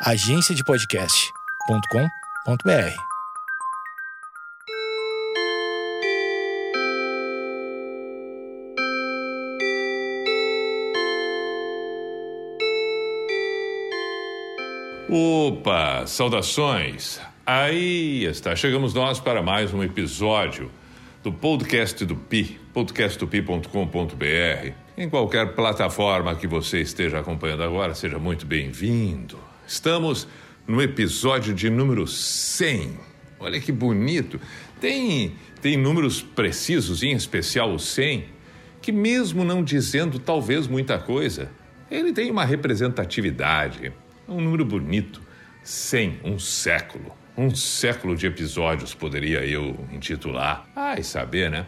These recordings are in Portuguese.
agenciadepodcast.com.br. Opa, saudações! Aí está, chegamos nós para mais um episódio do podcast do Pi, podcastdopi.com.br. Em qualquer plataforma que você esteja acompanhando agora, seja muito bem-vindo. Estamos no episódio de número 100. Olha que bonito. Tem, tem números precisos, em especial o 100, que mesmo não dizendo talvez muita coisa, ele tem uma representatividade, um número bonito. 100, um século. Um século de episódios, poderia eu intitular. Ai, saber, né?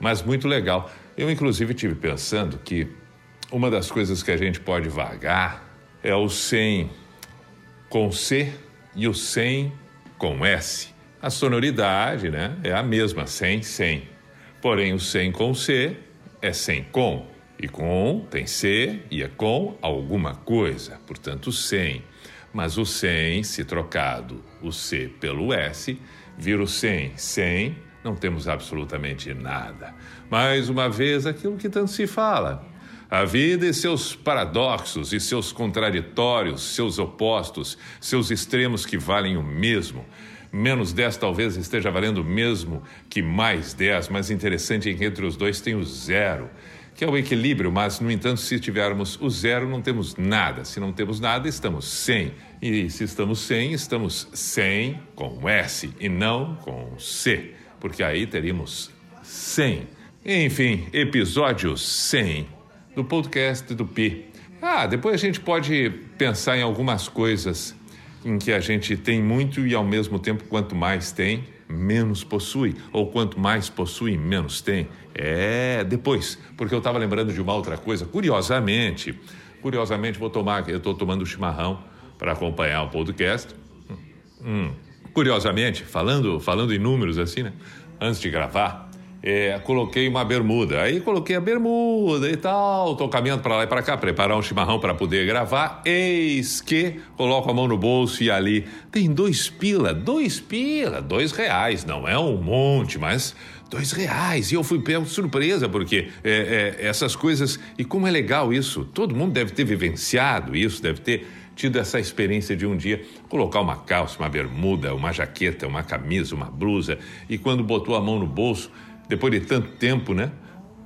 Mas muito legal. Eu, inclusive, tive pensando que uma das coisas que a gente pode vagar é o 100 com C e o 100 com S. A sonoridade né, é a mesma, 100, 100. Porém, o 100 com C é 100 com. E com tem C e é com alguma coisa, portanto, 100. Mas o 100, se trocado o C pelo S, vira o 100, 100, não temos absolutamente nada. Mais uma vez, aquilo que tanto se fala. A vida e seus paradoxos e seus contraditórios, seus opostos, seus extremos que valem o mesmo. Menos 10 talvez esteja valendo o mesmo que mais 10, mas interessante é que entre os dois tem o zero, que é o equilíbrio, mas, no entanto, se tivermos o zero, não temos nada. Se não temos nada, estamos sem. E se estamos sem, estamos sem com S e não com C, porque aí teríamos 100. Enfim, episódio 100 do podcast do Pi. Ah, depois a gente pode pensar em algumas coisas em que a gente tem muito e ao mesmo tempo quanto mais tem, menos possui, ou quanto mais possui, menos tem. É, depois, porque eu estava lembrando de uma outra coisa, curiosamente, curiosamente vou tomar, eu estou tomando chimarrão para acompanhar o podcast. Hum, curiosamente, falando, falando em números assim, né? Antes de gravar, é, coloquei uma bermuda. Aí coloquei a bermuda e tal, tô caminhando para lá e para cá, preparar um chimarrão para poder gravar. Eis que coloco a mão no bolso e ali tem dois pila, dois pila, dois reais. Não é um monte, mas dois reais. E eu fui pego de surpresa, porque é, é, essas coisas. E como é legal isso, todo mundo deve ter vivenciado isso, deve ter tido essa experiência de um dia colocar uma calça, uma bermuda, uma jaqueta, uma camisa, uma blusa, e quando botou a mão no bolso depois de tanto tempo, né?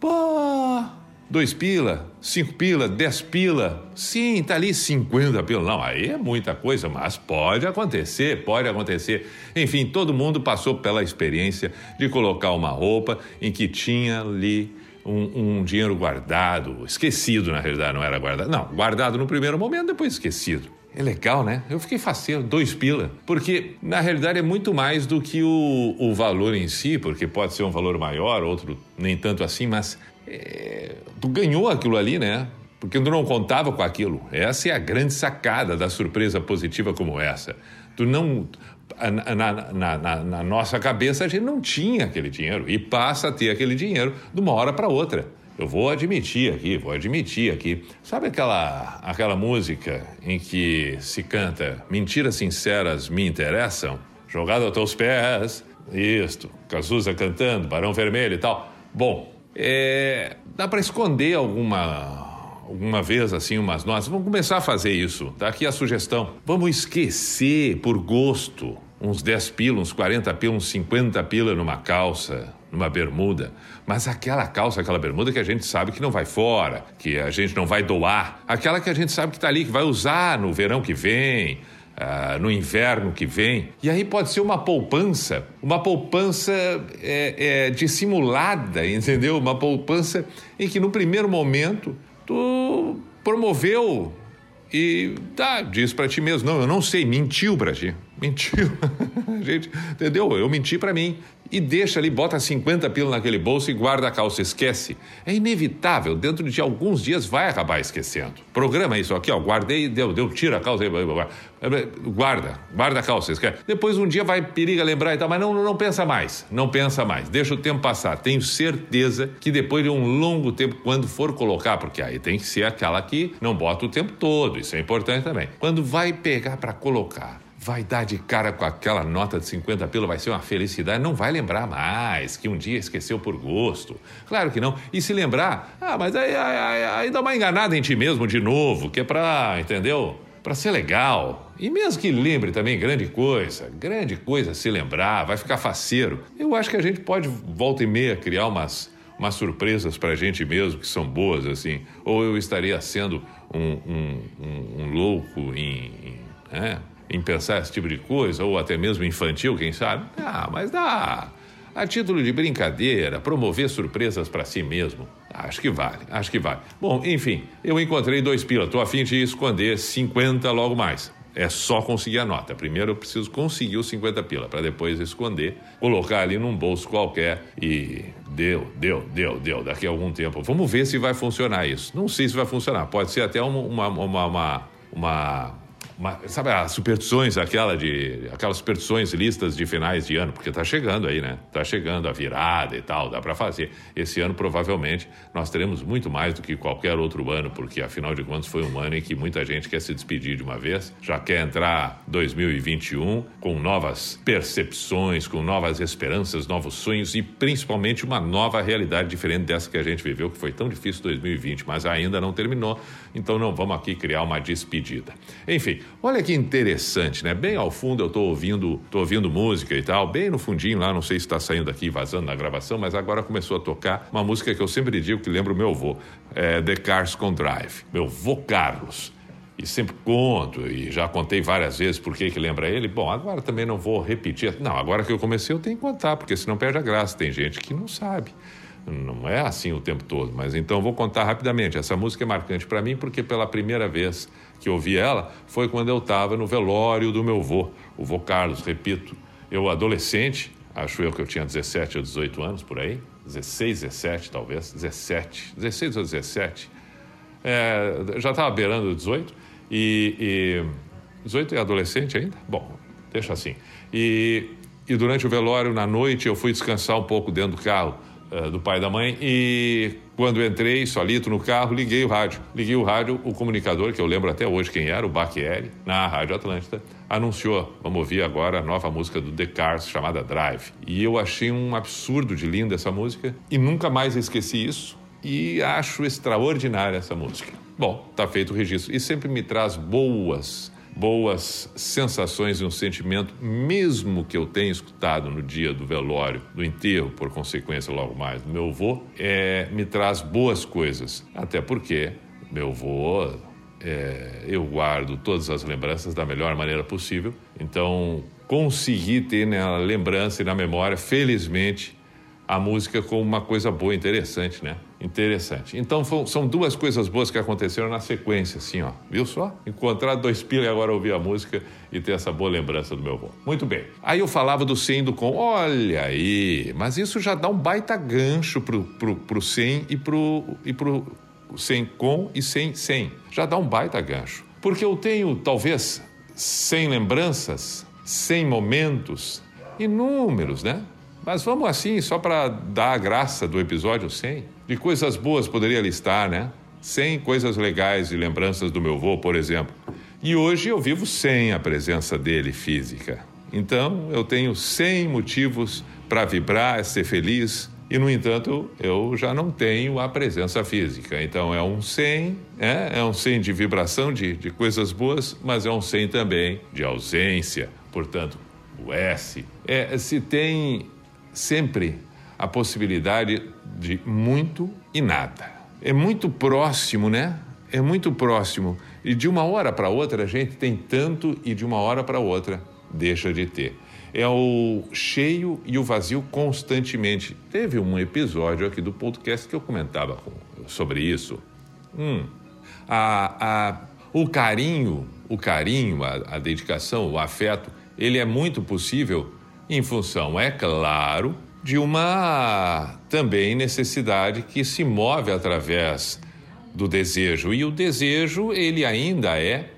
Pô, dois pila, cinco pila, dez pila, sim, tá ali cinquenta pila. Não, aí é muita coisa, mas pode acontecer, pode acontecer. Enfim, todo mundo passou pela experiência de colocar uma roupa em que tinha ali um, um dinheiro guardado, esquecido na realidade, não era guardado. Não, guardado no primeiro momento, depois esquecido. É legal, né? Eu fiquei faceiro, dois pila. Porque, na realidade, é muito mais do que o, o valor em si, porque pode ser um valor maior, outro nem tanto assim, mas é, tu ganhou aquilo ali, né? Porque tu não contava com aquilo. Essa é a grande sacada da surpresa positiva como essa. Tu não. Na, na, na, na nossa cabeça, a gente não tinha aquele dinheiro e passa a ter aquele dinheiro de uma hora para outra. Eu vou admitir aqui, vou admitir aqui. Sabe aquela, aquela música em que se canta Mentiras sinceras me interessam? Jogado aos teus pés, isto, Cazuza cantando, Barão Vermelho e tal. Bom, é, dá para esconder alguma alguma vez assim umas notas. Vamos começar a fazer isso. Tá aqui a sugestão. Vamos esquecer por gosto uns 10 pila, uns 40 pila, uns 50 pila numa calça, numa bermuda. Mas aquela calça, aquela bermuda que a gente sabe que não vai fora, que a gente não vai doar, aquela que a gente sabe que está ali, que vai usar no verão que vem, uh, no inverno que vem. E aí pode ser uma poupança, uma poupança é, é, dissimulada, entendeu? Uma poupança em que no primeiro momento tu promoveu e tá, diz para ti mesmo, não, eu não sei, mentiu para ti. Mentiu. gente, entendeu? Eu menti para mim. E deixa ali, bota 50 pila naquele bolso e guarda a calça, esquece. É inevitável, dentro de alguns dias vai acabar esquecendo. Programa isso aqui, ó, guardei, deu, deu, tira a calça, guarda, guarda a calça, esquece. Depois um dia vai periga lembrar e tal, mas não, não pensa mais, não pensa mais, deixa o tempo passar. Tenho certeza que depois de um longo tempo, quando for colocar, porque aí tem que ser aquela que não bota o tempo todo, isso é importante também. Quando vai pegar para colocar, vai dar de cara com aquela nota de 50 pila, vai ser uma felicidade, não vai lembrar mais que um dia esqueceu por gosto. Claro que não. E se lembrar, ah, mas aí, aí, aí dá uma enganada em ti mesmo de novo, que é pra, entendeu? Para ser legal. E mesmo que lembre também grande coisa, grande coisa se lembrar, vai ficar faceiro. Eu acho que a gente pode, volta e meia, criar umas, umas surpresas para a gente mesmo que são boas, assim. Ou eu estaria sendo um, um, um, um louco em. em né? Em pensar esse tipo de coisa, ou até mesmo infantil, quem sabe? Ah, mas dá. A título de brincadeira, promover surpresas para si mesmo. Acho que vale, acho que vale. Bom, enfim, eu encontrei dois pila. Tô a fim de esconder 50 logo mais. É só conseguir a nota. Primeiro eu preciso conseguir os 50 pila, para depois esconder, colocar ali num bolso qualquer e deu, deu, deu, deu. Daqui a algum tempo. Vamos ver se vai funcionar isso. Não sei se vai funcionar. Pode ser até uma, uma, uma, uma, sabe as superstições, aquela de, aquelas superstições listas de finais de ano, porque está chegando aí, né? Está chegando a virada e tal, dá para fazer. Esse ano, provavelmente, nós teremos muito mais do que qualquer outro ano, porque afinal de contas foi um ano em que muita gente quer se despedir de uma vez, já quer entrar 2021 com novas percepções, com novas esperanças, novos sonhos e principalmente uma nova realidade diferente dessa que a gente viveu, que foi tão difícil 2020, mas ainda não terminou, então não vamos aqui criar uma despedida. Enfim, Olha que interessante, né? Bem ao fundo eu estou ouvindo, tô ouvindo música e tal, bem no fundinho lá, não sei se está saindo aqui, vazando na gravação, mas agora começou a tocar uma música que eu sempre digo que lembra o meu avô, é The Cars Con Drive, meu avô Carlos. E sempre conto, e já contei várias vezes por que, que lembra ele. Bom, agora também não vou repetir. Não, agora que eu comecei eu tenho que contar, porque senão perde a graça. Tem gente que não sabe. Não é assim o tempo todo, mas então vou contar rapidamente. Essa música é marcante para mim porque pela primeira vez que ouvi ela foi quando eu estava no velório do meu vô, o vô Carlos, repito. Eu, adolescente, acho eu que eu tinha 17 ou 18 anos por aí, 16, 17 talvez, 17, 16 ou 17. É, já estava beirando 18 e, e 18 é adolescente ainda? Bom, deixa assim. E, e durante o velório, na noite, eu fui descansar um pouco dentro do carro uh, do pai e da mãe e quando entrei, solito no carro, liguei o rádio. Liguei o rádio, o comunicador, que eu lembro até hoje quem era, o Baquieri, na Rádio Atlântida, anunciou, vamos ouvir agora a nova música do The Cars, chamada Drive. E eu achei um absurdo de linda essa música e nunca mais esqueci isso e acho extraordinária essa música. Bom, tá feito o registro. E sempre me traz boas boas sensações e um sentimento, mesmo que eu tenha escutado no dia do velório, do enterro, por consequência, logo mais, do meu avô, é, me traz boas coisas. Até porque meu avô, é, eu guardo todas as lembranças da melhor maneira possível. Então, consegui ter na lembrança e na memória, felizmente, a música como uma coisa boa, interessante, né? Interessante. Então são duas coisas boas que aconteceram na sequência, assim, ó. Viu só? Encontrar dois pilas e agora ouvir a música e ter essa boa lembrança do meu avô. Muito bem. Aí eu falava do sem e do com. Olha aí, mas isso já dá um baita gancho pro, pro, pro sem e pro, e pro sem com e sem sem. Já dá um baita gancho. Porque eu tenho, talvez, 100 lembranças, 100 momentos, inúmeros, né? Mas vamos assim, só para dar a graça do episódio 100. De coisas boas poderia listar, né? 100 coisas legais e lembranças do meu avô, por exemplo. E hoje eu vivo sem a presença dele física. Então eu tenho 100 motivos para vibrar, ser feliz. E, no entanto, eu já não tenho a presença física. Então, é um 100, é, é um 100 de vibração, de, de coisas boas, mas é um 100 também de ausência. Portanto, o S. É, se tem sempre a possibilidade de muito e nada. É muito próximo, né? É muito próximo. E de uma hora para outra a gente tem tanto e de uma hora para outra deixa de ter. É o cheio e o vazio constantemente. Teve um episódio aqui do podcast que eu comentava sobre isso. Hum, a, a, o carinho, o carinho, a, a dedicação, o afeto ele é muito possível em função, é claro, de uma também necessidade que se move através do desejo. E o desejo, ele ainda é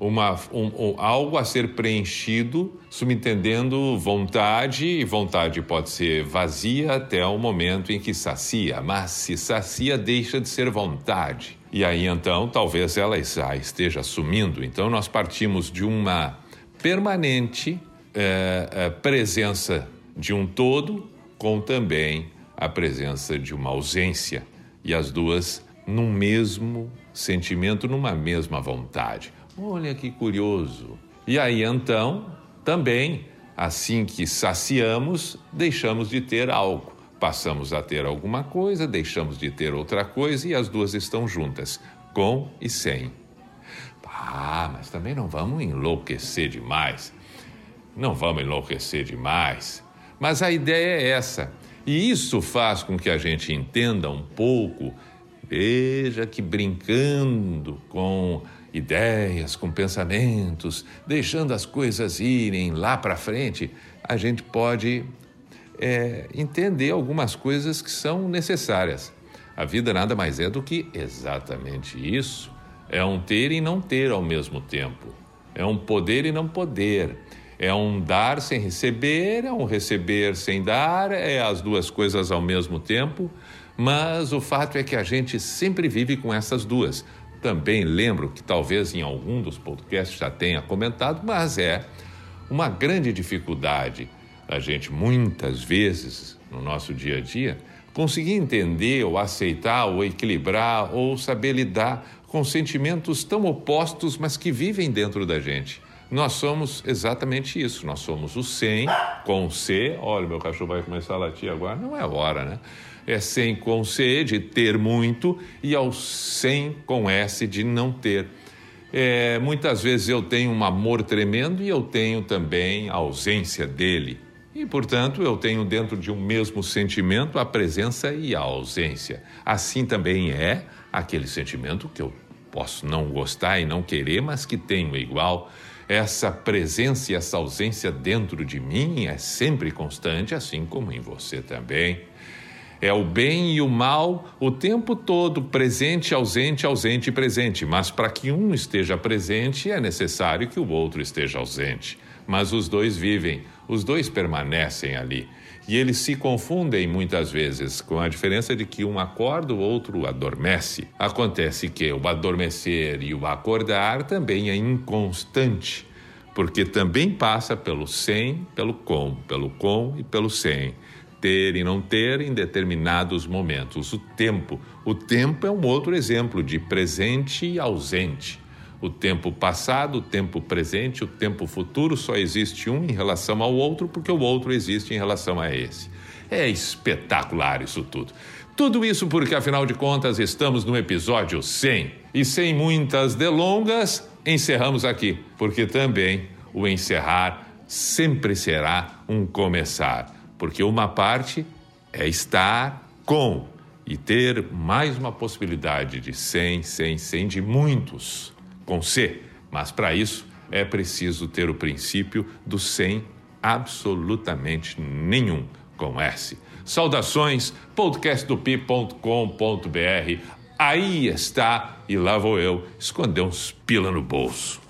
uma, um, um, algo a ser preenchido, subentendendo vontade, e vontade pode ser vazia até o momento em que sacia, mas se sacia, deixa de ser vontade. E aí então, talvez ela já esteja sumindo. Então, nós partimos de uma permanente é, é, presença de um todo, com também a presença de uma ausência, e as duas num mesmo sentimento, numa mesma vontade. Olha que curioso. E aí então, também, assim que saciamos, deixamos de ter algo. Passamos a ter alguma coisa, deixamos de ter outra coisa e as duas estão juntas, com e sem. Ah, mas também não vamos enlouquecer demais. Não vamos enlouquecer demais. Mas a ideia é essa. E isso faz com que a gente entenda um pouco, veja que brincando com ideias, com pensamentos, deixando as coisas irem lá para frente, a gente pode é, entender algumas coisas que são necessárias. A vida nada mais é do que exatamente isso. É um ter e não ter ao mesmo tempo. É um poder e não poder. É um dar sem receber, é um receber sem dar, é as duas coisas ao mesmo tempo. Mas o fato é que a gente sempre vive com essas duas. Também lembro que talvez em algum dos podcasts já tenha comentado, mas é uma grande dificuldade a gente, muitas vezes, no nosso dia a dia, conseguir entender ou aceitar ou equilibrar ou saber lidar com sentimentos tão opostos, mas que vivem dentro da gente. Nós somos exatamente isso. Nós somos o sem com C. Olha, meu cachorro vai começar a latir agora. Não é hora, né? é sem com C, de ter muito, e ao sem com S, de não ter. É, muitas vezes eu tenho um amor tremendo e eu tenho também a ausência dele. E, portanto, eu tenho dentro de um mesmo sentimento a presença e a ausência. Assim também é aquele sentimento que eu posso não gostar e não querer, mas que tenho igual. Essa presença e essa ausência dentro de mim é sempre constante, assim como em você também. É o bem e o mal o tempo todo, presente, ausente, ausente presente. Mas para que um esteja presente, é necessário que o outro esteja ausente. Mas os dois vivem, os dois permanecem ali. E eles se confundem muitas vezes, com a diferença de que um acorda, o outro adormece. Acontece que o adormecer e o acordar também é inconstante, porque também passa pelo sem, pelo com, pelo com e pelo sem ter e não ter em determinados momentos. O tempo. O tempo é um outro exemplo de presente e ausente. O tempo passado, o tempo presente, o tempo futuro só existe um em relação ao outro, porque o outro existe em relação a esse. É espetacular isso tudo. Tudo isso porque, afinal de contas, estamos no episódio 100. E sem muitas delongas, encerramos aqui, porque também o encerrar sempre será um começar porque uma parte é estar com e ter mais uma possibilidade de 100, 100, 100 de muitos com C. Mas para isso é preciso ter o princípio do 100 absolutamente nenhum com S. Saudações, podcastdopi.com.br. Aí está, e lá vou eu esconder uns pila no bolso.